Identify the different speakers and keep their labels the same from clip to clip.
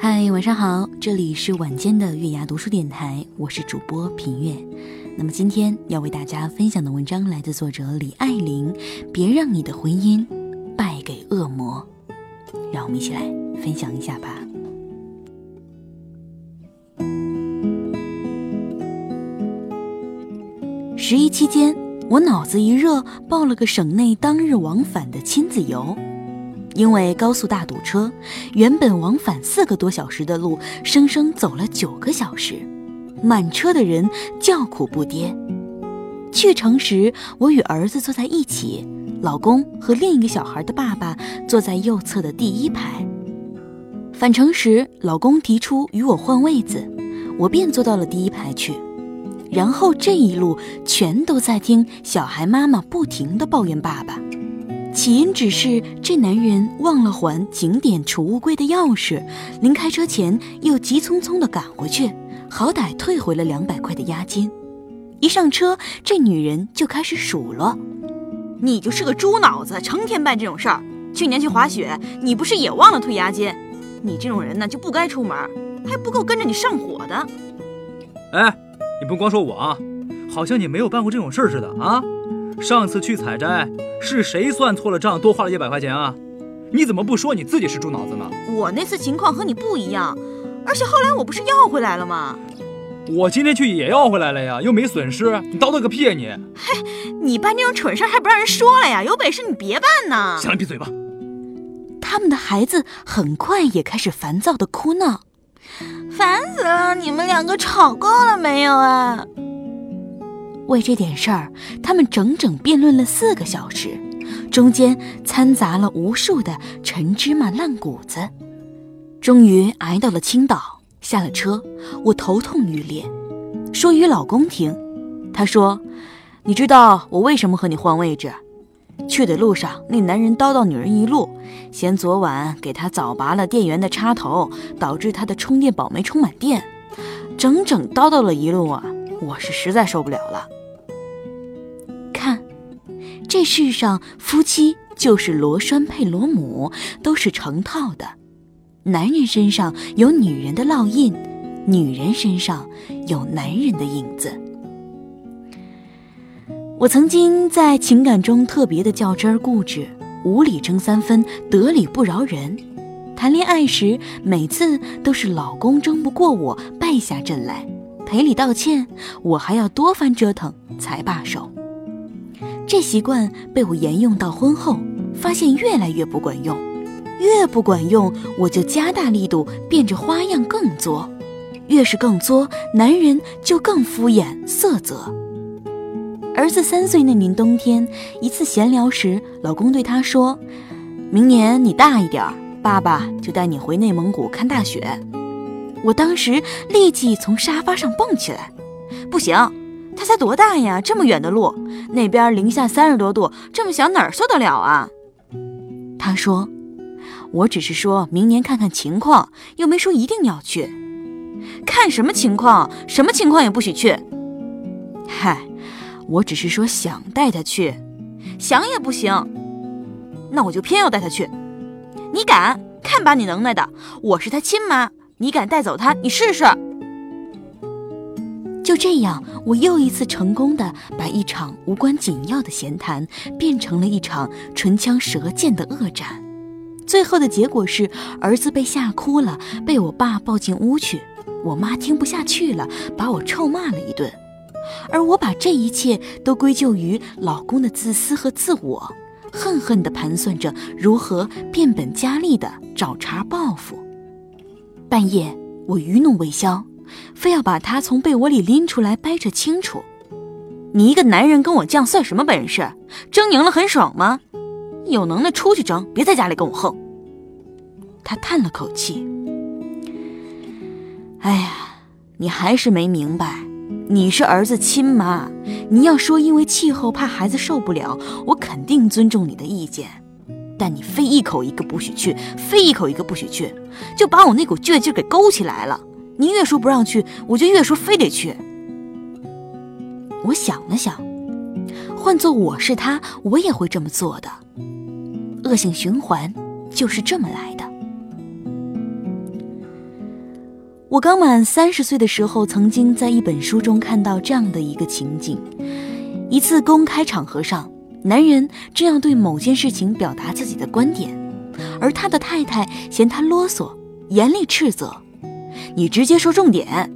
Speaker 1: 嗨，晚上好，这里是晚间的月牙读书电台，我是主播品月。那么今天要为大家分享的文章来自作者李爱玲，别让你的婚姻败给恶魔。让我们一起来分享一下吧。十一期间，我脑子一热，报了个省内当日往返的亲子游。因为高速大堵车，原本往返四个多小时的路，生生走了九个小时，满车的人叫苦不迭。去程时，我与儿子坐在一起，老公和另一个小孩的爸爸坐在右侧的第一排。返程时，老公提出与我换位子，我便坐到了第一排去。然后这一路全都在听小孩妈妈不停地抱怨爸爸。起因只是这男人忘了还景点储物柜的钥匙，临开车前又急匆匆地赶回去，好歹退回了两百块的押金。一上车，这女人就开始数落：“
Speaker 2: 你就是个猪脑子，成天办这种事儿。去年去滑雪，你不是也忘了退押金？你这种人呢，就不该出门，还不够跟着你上火的。”
Speaker 3: 哎，你不光说我啊，好像你没有办过这种事儿似的啊。上次去采摘，是谁算错了账，多花了一百块钱啊？你怎么不说你自己是猪脑子呢？
Speaker 2: 我那次情况和你不一样，而且后来我不是要回来了吗？
Speaker 3: 我今天去也要回来了呀，又没损失，你叨叨个屁啊你！
Speaker 2: 嘿，你办这种蠢事还不让人说了呀？有本事你别办呢！
Speaker 3: 行了，闭嘴吧。
Speaker 1: 他们的孩子很快也开始烦躁的哭闹，
Speaker 2: 烦死了！你们两个吵够了没有啊？
Speaker 1: 为这点事儿，他们整整辩论了四个小时，中间掺杂了无数的陈芝麻烂谷子。终于挨到了青岛，下了车，我头痛欲裂，说与老公听。他说：“你知道我为什么和你换位置？去的路上，那男人叨叨女人一路，嫌昨晚给他早拔了电源的插头，导致他的充电宝没充满电，整整叨叨了一路啊！我是实在受不了了。”这世上夫妻就是螺栓配螺母，都是成套的。男人身上有女人的烙印，女人身上有男人的影子。我曾经在情感中特别的较真儿固执，无理争三分，得理不饶人。谈恋爱时，每次都是老公争不过我，败下阵来，赔礼道歉，我还要多番折腾才罢手。这习惯被我沿用到婚后，发现越来越不管用，越不管用，我就加大力度，变着花样更作，越是更作，男人就更敷衍色泽。儿子三岁那年冬天，一次闲聊时，老公对他说：“明年你大一点，爸爸就带你回内蒙古看大雪。”我当时立即从沙发上蹦起来：“不行！”他才多大呀？这么远的路，那边零下三十多度，这么小哪儿受得了啊？他说：“我只是说明年看看情况，又没说一定要去。看什么情况？什么情况也不许去。嗨，我只是说想带他去，想也不行。那我就偏要带他去。你敢？看把你能耐的！我是他亲妈，你敢带走他？你试试。”这样，我又一次成功的把一场无关紧要的闲谈变成了一场唇枪舌剑的恶战。最后的结果是，儿子被吓哭了，被我爸抱进屋去。我妈听不下去了，把我臭骂了一顿。而我把这一切都归咎于老公的自私和自我，恨恨地盘算着如何变本加厉地找茬报复。半夜，我余怒未消。非要把他从被窝里拎出来掰扯清楚，你一个男人跟我犟算什么本事？争赢了很爽吗？有能耐出去争，别在家里跟我横。他叹了口气：“哎呀，你还是没明白，你是儿子亲妈，你要说因为气候怕孩子受不了，我肯定尊重你的意见。但你非一口一个不许去，非一口一个不许去，就把我那股倔劲给勾起来了。你越说不让去，我就越说非得去。我想了想，换做我是他，我也会这么做的。恶性循环就是这么来的。我刚满三十岁的时候，曾经在一本书中看到这样的一个情景：一次公开场合上，男人正要对某件事情表达自己的观点，而他的太太嫌他啰嗦，严厉斥责。你直接说重点。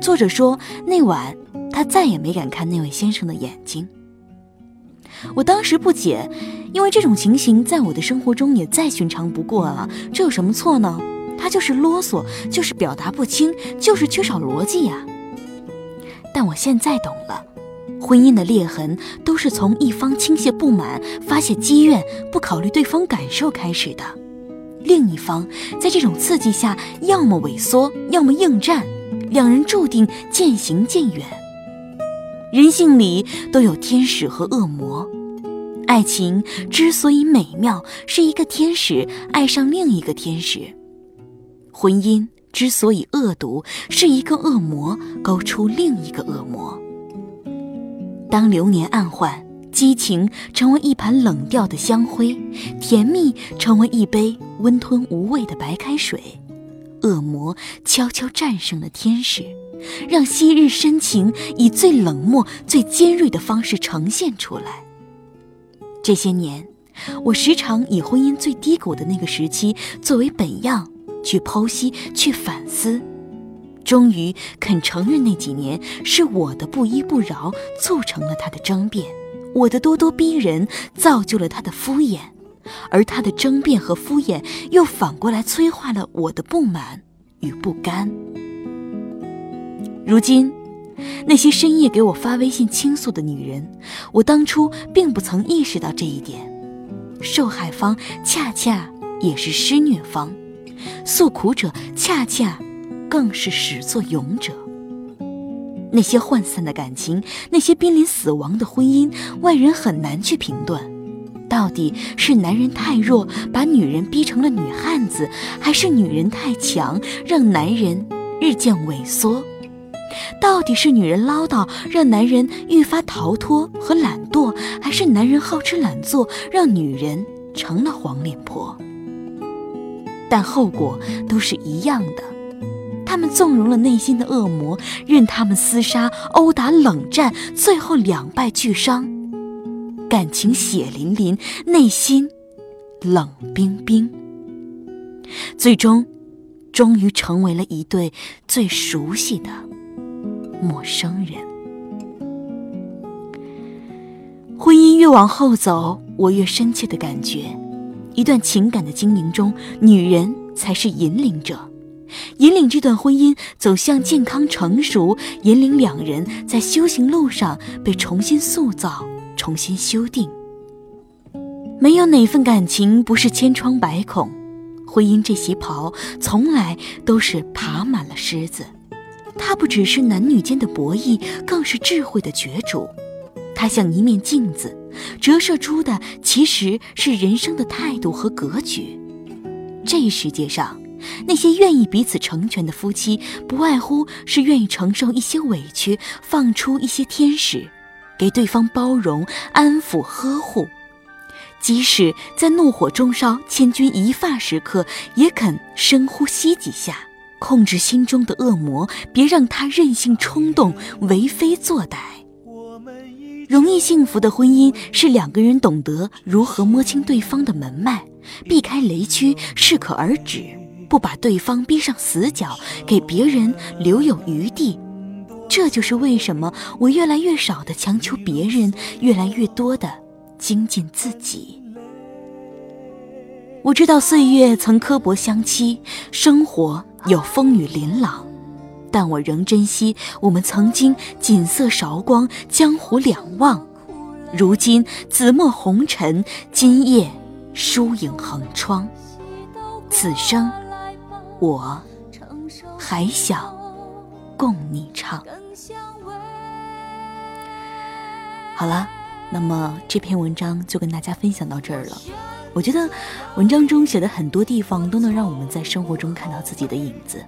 Speaker 1: 作者说，那晚他再也没敢看那位先生的眼睛。我当时不解，因为这种情形在我的生活中也再寻常不过了，这有什么错呢？他就是啰嗦，就是表达不清，就是缺少逻辑呀。但我现在懂了，婚姻的裂痕都是从一方倾泻不满、发泄积怨、不考虑对方感受开始的。另一方在这种刺激下，要么萎缩，要么应战，两人注定渐行渐远。人性里都有天使和恶魔，爱情之所以美妙，是一个天使爱上另一个天使；婚姻之所以恶毒，是一个恶魔勾出另一个恶魔。当流年暗换。激情成为一盘冷掉的香灰，甜蜜成为一杯温吞无味的白开水，恶魔悄悄战胜了天使，让昔日深情以最冷漠、最尖锐的方式呈现出来。这些年，我时常以婚姻最低谷的那个时期作为本样去剖析、去反思，终于肯承认那几年是我的不依不饶促成了他的争辩。我的咄咄逼人造就了他的敷衍，而他的争辩和敷衍又反过来催化了我的不满与不甘。如今，那些深夜给我发微信倾诉的女人，我当初并不曾意识到这一点。受害方恰恰也是施虐方，诉苦者恰恰更是始作俑者。那些涣散的感情，那些濒临死亡的婚姻，外人很难去评断，到底是男人太弱，把女人逼成了女汉子，还是女人太强，让男人日渐萎缩？到底是女人唠叨，让男人愈发逃脱和懒惰，还是男人好吃懒做，让女人成了黄脸婆？但后果都是一样的。他们纵容了内心的恶魔，任他们厮杀、殴打、冷战，最后两败俱伤，感情血淋淋，内心冷冰冰，最终，终于成为了一对最熟悉的陌生人。婚姻越往后走，我越深切的感觉，一段情感的经营中，女人才是引领者。引领这段婚姻走向健康成熟，引领两人在修行路上被重新塑造、重新修订。没有哪份感情不是千疮百孔，婚姻这袭袍从来都是爬满了虱子。它不只是男女间的博弈，更是智慧的角逐。它像一面镜子，折射出的其实是人生的态度和格局。这世界上。那些愿意彼此成全的夫妻，不外乎是愿意承受一些委屈，放出一些天使，给对方包容、安抚、呵护。即使在怒火中烧、千钧一发时刻，也肯深呼吸几下，控制心中的恶魔，别让他任性冲动、为非作歹。容易幸福的婚姻是两个人懂得如何摸清对方的门脉，避开雷区，适可而止。不把对方逼上死角，给别人留有余地，这就是为什么我越来越少的强求别人，越来越多的精进自己。我知道岁月曾刻薄相欺，生活有风雨琳琅，但我仍珍惜我们曾经锦瑟韶光，江湖两望。如今紫陌红尘，今夜疏影横窗，此生。我还想共你唱。好了，那么这篇文章就跟大家分享到这儿了。我觉得文章中写的很多地方都能让我们在生活中看到自己的影子。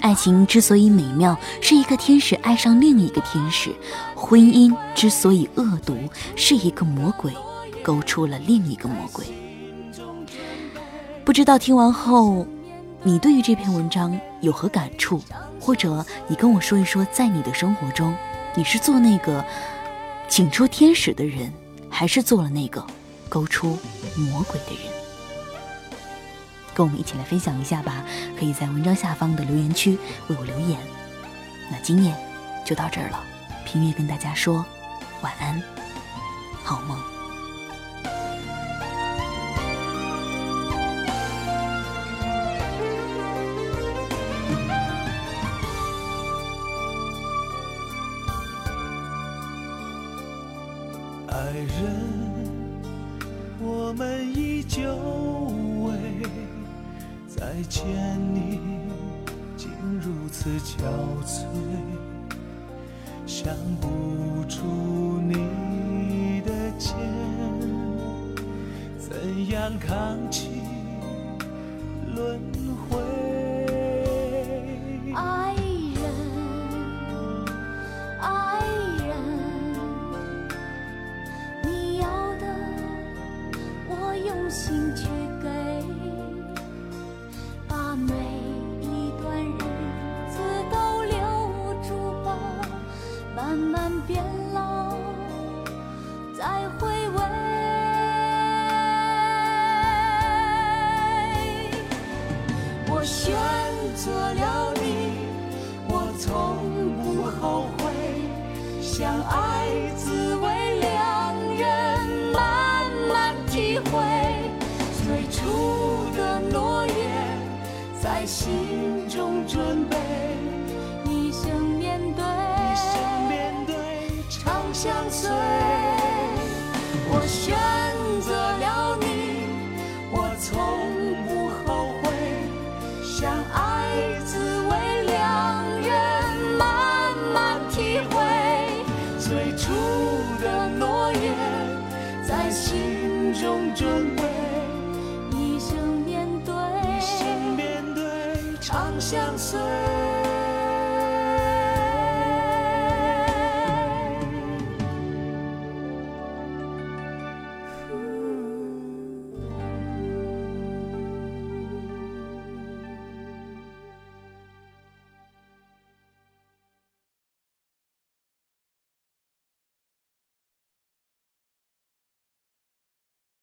Speaker 1: 爱情之所以美妙，是一个天使爱上另一个天使；婚姻之所以恶毒，是一个魔鬼勾出了另一个魔鬼。不知道听完后，你对于这篇文章有何感触？或者你跟我说一说，在你的生活中，你是做那个请出天使的人，还是做了那个勾出魔鬼的人？跟我们一起来分享一下吧，可以在文章下方的留言区为我留言。那今夜就到这儿了，平月跟大家说晚安，好梦。
Speaker 4: 爱人，我们依旧。再见你，竟如此憔悴，想不出你的肩，怎样扛起轮
Speaker 5: 相爱滋味，两人慢慢体会。最初的诺言，在心中准备。一生面对，
Speaker 4: 一生面对，
Speaker 5: 长相随。我选相随。